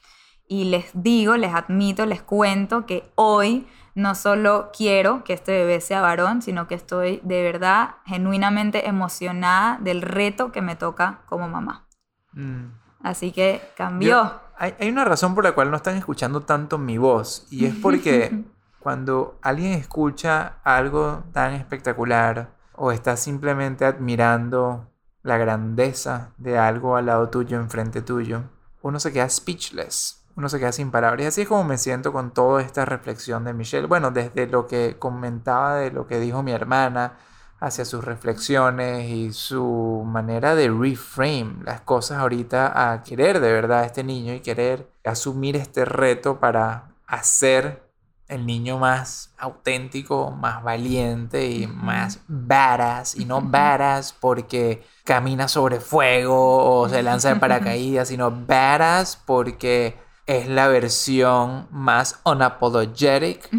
Y les digo, les admito, les cuento que hoy no solo quiero que este bebé sea varón, sino que estoy de verdad genuinamente emocionada del reto que me toca como mamá. Mm. Así que cambió. Yo- hay, hay una razón por la cual no están escuchando tanto mi voz y es porque *laughs* cuando alguien escucha algo tan espectacular o está simplemente admirando la grandeza de algo al lado tuyo, enfrente tuyo, uno se queda speechless, uno se queda sin palabras. Y así es como me siento con toda esta reflexión de Michelle. Bueno, desde lo que comentaba de lo que dijo mi hermana, hacia sus reflexiones y su manera de reframe las cosas ahorita a querer de verdad a este niño y querer asumir este reto para hacer el niño más auténtico, más valiente y más badass y no badass porque camina sobre fuego o se lanza de paracaídas, sino badass porque es la versión más unapologetic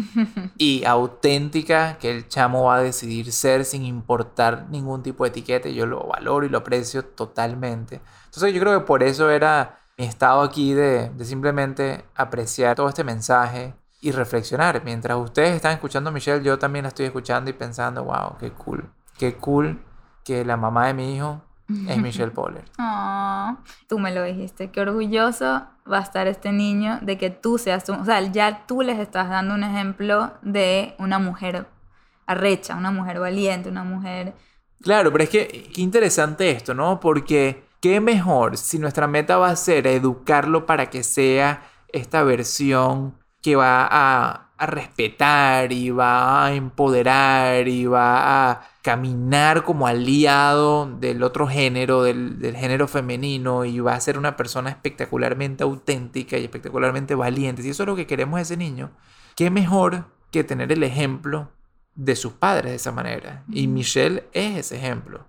y *laughs* auténtica que el chamo va a decidir ser sin importar ningún tipo de etiqueta. Yo lo valoro y lo aprecio totalmente. Entonces yo creo que por eso era mi estado aquí de, de simplemente apreciar todo este mensaje y reflexionar. Mientras ustedes están escuchando a Michelle, yo también la estoy escuchando y pensando, wow, qué cool. Qué cool que la mamá de mi hijo es Michelle *laughs* Poller. Ah, tú me lo dijiste, qué orgulloso va a estar este niño de que tú seas tú. O sea, ya tú les estás dando un ejemplo de una mujer arrecha, una mujer valiente, una mujer... Claro, pero es que qué interesante esto, ¿no? Porque qué mejor si nuestra meta va a ser educarlo para que sea esta versión que va a, a respetar y va a empoderar y va a caminar como aliado del otro género, del, del género femenino y va a ser una persona espectacularmente auténtica y espectacularmente valiente. Si eso es lo que queremos de ese niño, qué mejor que tener el ejemplo de sus padres de esa manera. Y. Michelle es ese ejemplo.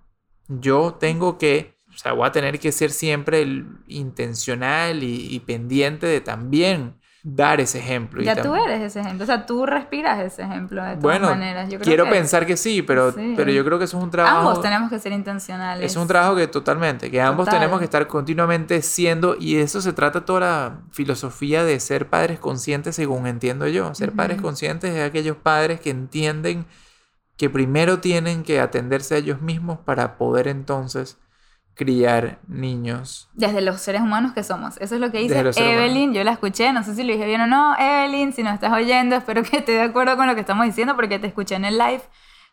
Yo tengo que, o sea, voy a tener que ser siempre el intencional y, y pendiente de también dar ese ejemplo. y Ya tú tam- eres ese ejemplo, o sea, tú respiras ese ejemplo de todas Bueno, maneras. Yo creo quiero que pensar que sí, pero, Sí. pero yo creo que eso es un trabajo. Ambos tenemos que ser intencionales. Es un trabajo que totalmente, que ambos tenemos que estar continuamente siendo, y de eso se trata toda la filosofía de ser padres conscientes, según entiendo yo. Ser padres conscientes es aquellos padres que entienden que primero tienen que atenderse a ellos mismos para poder entonces criar niños. Desde los seres humanos que somos. Eso es lo que dice Evelyn. Yo la escuché, no sé si lo dije bien o no. Evelyn, si nos estás oyendo, espero que estés de acuerdo con lo que estamos diciendo porque te escuché en el live.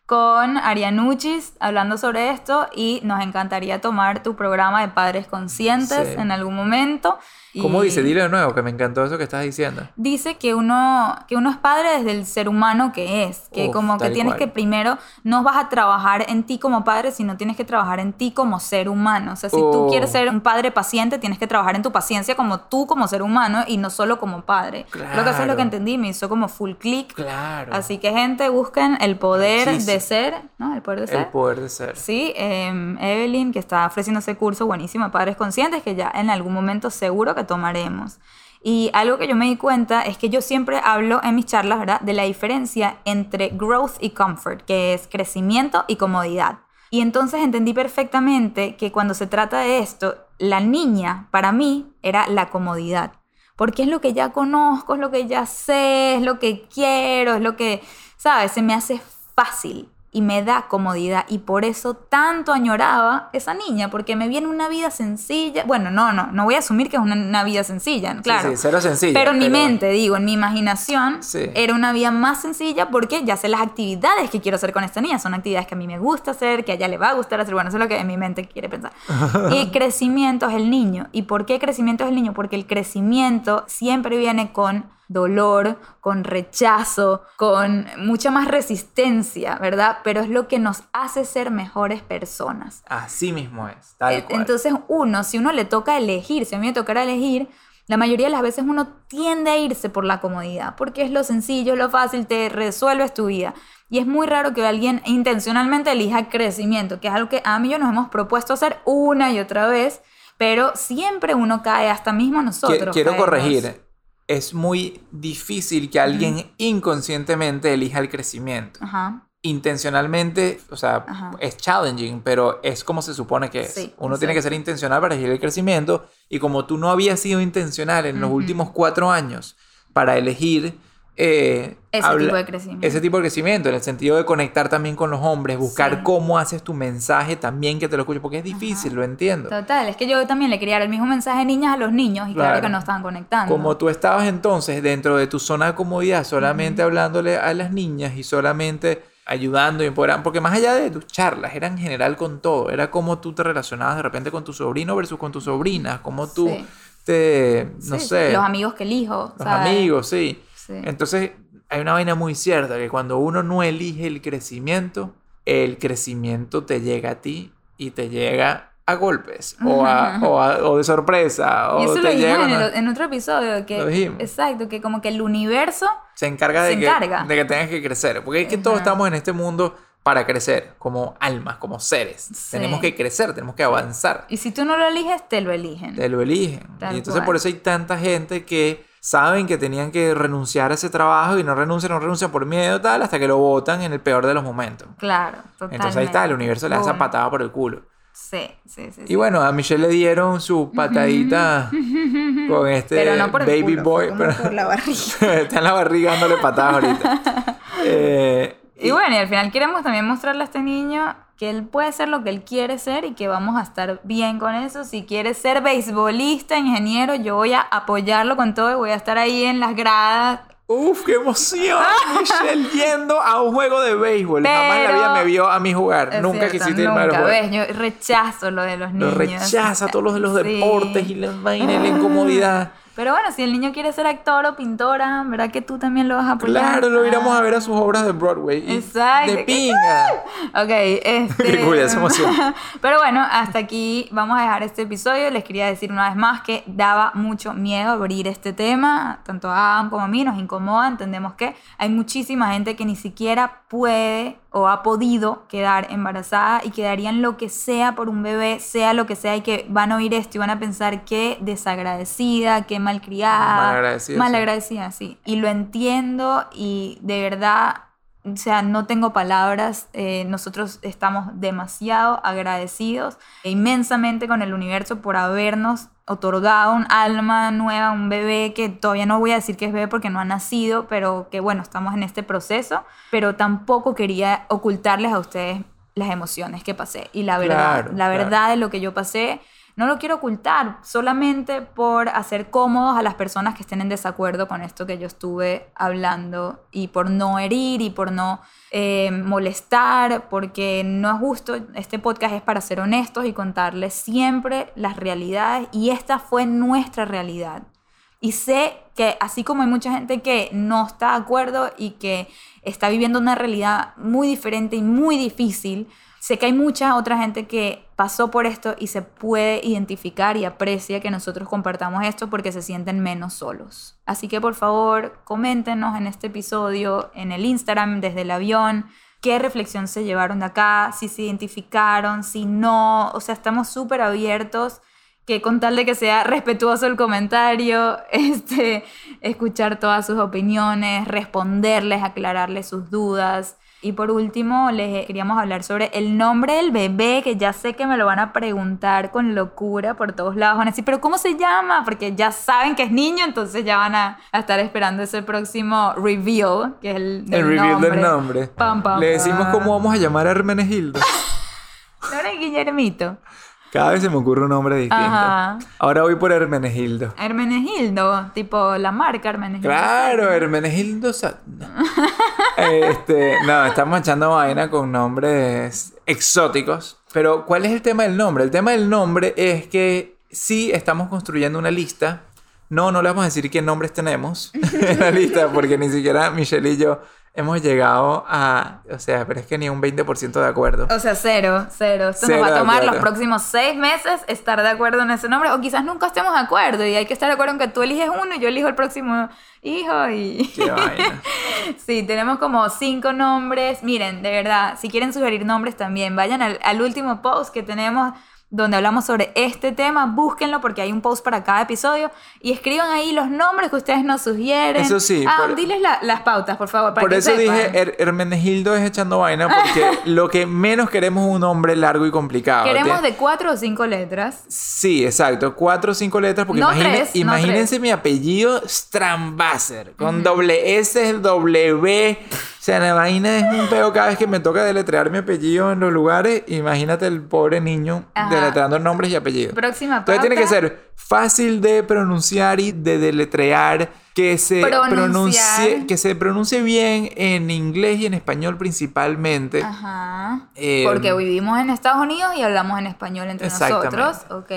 con Arianuchis hablando sobre esto y nos encantaría tomar tu programa de padres conscientes Sí. en algún momento. ¿Cómo dice? Dile de nuevo, que me encantó eso que estás diciendo. Dice que uno, que uno es padre desde el ser humano que es, que Uf, como que tienes cual. que primero, no vas a trabajar en ti como padre, sino tienes que trabajar en ti como ser humano. O sea, si tú Oh. quieres ser un padre paciente, tienes que trabajar en tu paciencia como tú como ser humano y no solo como padre. Creo que eso es lo Claro. que entendí, me hizo como full click. Claro. Así que gente, busquen el poder Muchísimo. de ser, ¿no? El poder de ser. El poder de ser. Sí, em, Evelyn, que está ofreciendo ese curso buenísimo padres conscientes, que ya en algún momento seguro que tomaremos. Y algo que yo me di cuenta es que yo siempre hablo en mis charlas, ¿verdad?, de la diferencia entre growth y comfort, que es crecimiento y comodidad. Y entonces entendí perfectamente que cuando se trata de esto, la niña para mí era la comodidad. Porque es lo que ya conozco, es lo que ya sé, es lo que quiero, es lo que, ¿sabes? Se me hace fácil y me da comodidad. Y por eso tanto añoraba esa niña, porque me viene una vida sencilla. Bueno, no, no, no voy a asumir que es una, una vida sencilla, claro. Sí, sí, cero sencillo. Pero en mi mente, digo, en mi imaginación, Sí. era una vida más sencilla porque ya sé las actividades que quiero hacer con esta niña. Son actividades que a mí me gusta hacer, que a ella le va a gustar hacer. Bueno, eso es lo que en mi mente quiere pensar. *laughs* y crecimiento es el niño. ¿Y por qué crecimiento es el niño? Porque el crecimiento siempre viene con dolor, con rechazo, con mucha más resistencia, ¿verdad? Pero es lo que nos hace ser mejores personas. Así mismo es. Tal cual. Entonces uno, si uno le toca elegir, si a mí me tocara elegir, la mayoría de las veces uno tiende a irse por la comodidad, porque es lo sencillo, es lo fácil, te resuelves tu vida. Y es muy raro que alguien intencionalmente elija crecimiento, que es algo que a mí y yo nos hemos propuesto hacer una y otra vez, pero siempre uno cae, hasta mismo nosotros. Quiero caemos. corregir. Es muy difícil que alguien inconscientemente elija el crecimiento. Ajá. Intencionalmente, o sea, Ajá. es challenging, pero es como se supone que es. Sí, Uno tiene que ser intencional para elegir el crecimiento y como tú no habías sido intencional en los Ujú. últimos cuatro años para elegir eh, Ese habla- tipo de crecimiento. ese tipo de crecimiento, en el sentido de conectar también con los hombres, buscar Sí. cómo haces tu mensaje también que te lo escuche, porque es difícil, lo entiendo. Total, es que yo también le quería dar el mismo mensaje de niñas a los niños y claro, Claro. que no estaban conectando. Como tú estabas entonces dentro de tu zona de comodidad, solamente hablándole a las niñas y solamente ayudando y empoderando, porque más allá de tus charlas, era en general con todo, era cómo tú te relacionabas de repente con tu sobrino versus con tus sobrinas, cómo tú Sí. te, no Sí, sé, Los amigos que elijo. los ¿sabes? amigos, sí. Sí. Entonces, hay una vaina muy cierta, que cuando uno no elige el crecimiento, el crecimiento te llega a ti y te llega a golpes, o, a- o, a- o de sorpresa, o Y eso te lo dijimos llega en, una- el- en otro episodio. Que, Lo dijimos. Exacto, que como que el universo. se encarga de, Se que, encarga. de que tengas que crecer. Porque es que todos estamos en este mundo para crecer, como almas, como seres. Sí. Tenemos que crecer, tenemos que avanzar. Y si tú no lo eliges, te lo eligen. Te lo eligen. Tal y entonces cual. por eso hay tanta gente que saben que tenían que renunciar a ese trabajo y no renuncian, no renuncian por miedo tal, hasta que lo votan en el peor de los momentos. Claro, totalmente. Entonces ahí está, el universo le da esa patada por el culo. Sí, sí, sí. Y sí. bueno, a Michelle le dieron su patadita *laughs* con este pero no por el baby culo, boy. pero- por la barriga. *laughs* está en la barriga dándole patadas ahorita. *laughs* Eh, Y bueno, y al final queremos también mostrarle a este niño que él puede ser lo que él quiere ser y que vamos a estar bien con eso. Si quiere ser beisbolista, ingeniero, yo voy a apoyarlo con todo y voy a estar ahí en las gradas. Uf, qué emoción. *laughs* Michelle yendo a un juego de béisbol. Jamás en la Pero- vida me vio a mí jugar. Nunca cierto, quisiste irme a nunca, jugar. ¿ves? Yo rechazo lo de los Lo niños. rechaza todos los de los Sí. deportes y las vainas y la *laughs* incomodidad. Pero bueno, si el niño quiere ser actor o pintora, ¿verdad que tú también lo vas a apoyar? Claro, lo iremos Ah. a ver a sus obras de Broadway. Exacto. De *laughs* pinga. Ok, este... Qué cool, emociona. *laughs* Pero bueno, hasta aquí vamos a dejar este episodio. Les quería decir una vez más que daba mucho miedo abrir este tema. Tanto a Adam como a mí nos incomoda. Entendemos que hay muchísima gente que ni siquiera puede o ha podido quedar embarazada y quedarían lo que sea por un bebé, sea lo que sea, y que van a oír esto y van a pensar que desagradecida, que malcriada. Malagradecida, sí. Malagradecida, sí. Y lo entiendo y de verdad o sea, no tengo palabras. eh, nosotros estamos demasiado agradecidos e inmensamente con el universo por habernos otorgado un alma nueva, un bebé que todavía no voy a decir que es bebé porque no ha nacido, pero que bueno, estamos en este proceso. Pero tampoco quería ocultarles a ustedes las emociones que pasé. Y la verdad, Claro, la claro. verdad de lo que yo pasé no lo quiero ocultar, solamente por hacer cómodos a las personas que estén en desacuerdo con esto que yo estuve hablando y por no herir y por no eh, molestar, porque no es justo, este podcast es para ser honestos y contarles siempre las realidades y esta fue nuestra realidad. Y sé que así como hay mucha gente que no está de acuerdo y que está viviendo una realidad muy diferente y muy difícil, sé que hay mucha otra gente que pasó por esto y se puede identificar y aprecia que nosotros compartamos esto porque se sienten menos solos. Así que por favor, coméntenos en este episodio, en el Instagram, desde el avión, qué reflexión se llevaron de acá, si se identificaron, si no, o sea, estamos súper abiertos que con tal de que sea respetuoso el comentario, *laughs* este, escuchar todas sus opiniones, responderles, aclararles sus dudas. Y por último, les queríamos hablar sobre el nombre del bebé, que ya sé que me lo van a preguntar con locura por todos lados. Van a decir, ¿pero cómo se llama? Porque ya saben que es niño, entonces ya van a, estar esperando ese próximo reveal, que es el, del el reveal del nombre. Le decimos cómo vamos a llamar a Hermenegildo. *laughs* ¿No era Guillermito? Cada vez se me ocurre un nombre distinto. Ahora voy por Hermenegildo. Hermenegildo, tipo la marca Hermenegildo. Claro, Hermenegildo. *laughs* este, no, estamos echando vaina con nombres exóticos. Pero, ¿cuál es el tema del nombre? El tema del nombre es que sí estamos construyendo una lista. No, no le vamos a decir qué nombres tenemos *laughs* en la lista, porque ni siquiera Michelle y yo hemos llegado a, o sea, pero es que ni un 20% de acuerdo. O sea, cero, cero. Esto nos va a tomar los próximos seis meses estar de acuerdo en ese nombre, o quizás nunca estemos de acuerdo y hay que estar de acuerdo en que tú eliges uno y yo elijo el próximo hijo y... Qué *laughs* vaina. sí, tenemos como cinco nombres. Miren, de verdad, si quieren sugerir nombres también, vayan al, al último post que tenemos donde hablamos sobre este tema. Búsquenlo porque hay un post para cada episodio y escriban ahí los nombres que ustedes nos sugieren. Eso sí. Ah, diles las pautas, por favor. por eso dije Hermenegildo es echando vaina porque *laughs* lo que menos queremos es un nombre largo y complicado. Queremos de cuatro o cinco letras. Sí, exacto. Cuatro o cinco letras porque imagínense mi apellido Strambasser con doble S, W. O sea, la vaina es un peo cada vez que me toca deletrear mi apellido en los lugares. Imagínate el pobre niño deletreando nombres y apellidos. Próxima Entonces tiene que ser fácil de pronunciar y de deletrear que se pronuncie que se pronuncie bien en inglés y en español principalmente. Ajá. Eh, Porque vivimos en Estados Unidos y hablamos en español entre nosotros, ¿ok?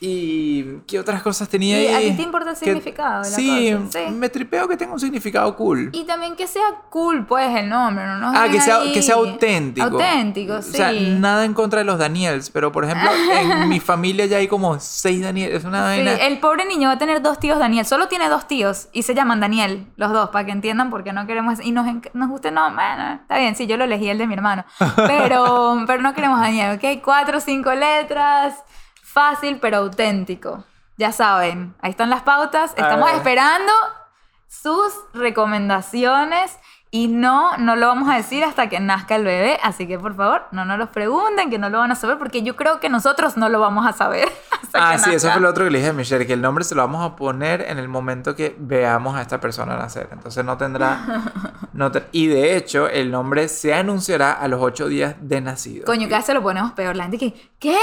¿Y qué otras cosas tenía ¿Y ahí? ¿A ti te importa el significado? De la sí, cosa? sí, me tripeo que tenga un significado cool. Y también que sea cool, pues, el nombre, ¿no? ah, que sea, que sea auténtico. Auténtico, sí. O sea, nada en contra de los Daniels, pero por ejemplo, en *laughs* mi familia ya hay como seis Daniels. Es una sí, el pobre niño va a tener dos tíos Daniel, solo tiene dos tíos y se llaman Daniel, los dos, para que entiendan por qué no queremos. Y nos, nos guste, no, bueno, está bien, sí, yo lo elegí el de mi hermano. *laughs* Pero, pero no queremos Daniel, ¿ok? Cuatro o cinco letras, fácil pero auténtico. Ya saben, ahí están las pautas. Estamos esperando sus recomendaciones. Y no, no lo vamos a decir hasta que nazca el bebé, así que por favor, no nos los pregunten, que no lo van a saber, porque yo creo que nosotros no lo vamos a saber. *laughs* Hasta ah, sí, eso fue lo otro que le dije a Michelle, que el nombre se lo vamos a poner en el momento que veamos a esta persona nacer. Entonces no tendrá... *laughs* No y de hecho, el nombre se anunciará a los ocho días de nacido. Coño, que se lo ponemos peor. La gente que, ¿qué?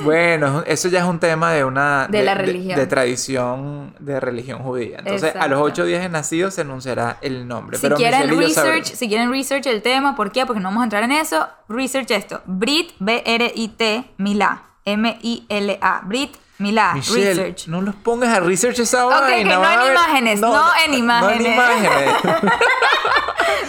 Bueno, eso ya es un tema de una... De, la religión. De, tradición, de religión judía. Entonces, a los ocho días de nacido se anunciará el nombre. Si quieren research, si quieren research el tema, ¿por qué? Porque no vamos a entrar en eso. Research esto. Brit, B-R-I-T, Milá. M-I-L-A. Brit Milá, research. No los pongas a research esa vaina. Okay, no en imágenes, *laughs* no, en imágenes. No en imágenes.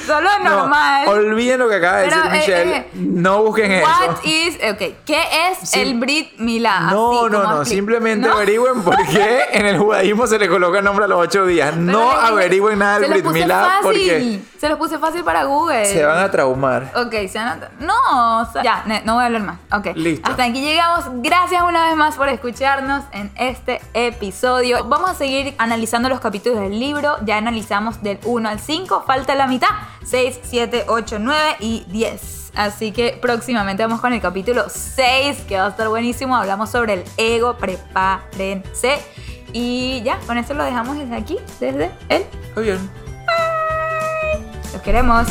Solo normal. olviden lo que acaba de decir Michelle. Eh, no busquen eso. What is, okay, ¿qué es el Brit Milá? No, no, no. Simplemente averigüen por qué en el judaísmo se le coloca el nombre a los ocho días. no averigüen nada del Brit Milá porque se los puse fácil para Google. Se van a traumar. Ok, se van a No, ya, no voy a hablar más. Ok. Listo. Hasta aquí llegamos. Gracias una vez más por escucharnos en este episodio. Vamos a seguir analizando los capítulos del libro. Ya analizamos del 1 al 5. Falta la mitad. 6, 7, 8, 9 y 10. Así que próximamente vamos con el capítulo 6, que va a estar buenísimo. Hablamos sobre el ego. Prepárense. Y ya, con esto lo dejamos desde aquí, desde el bien los queremos.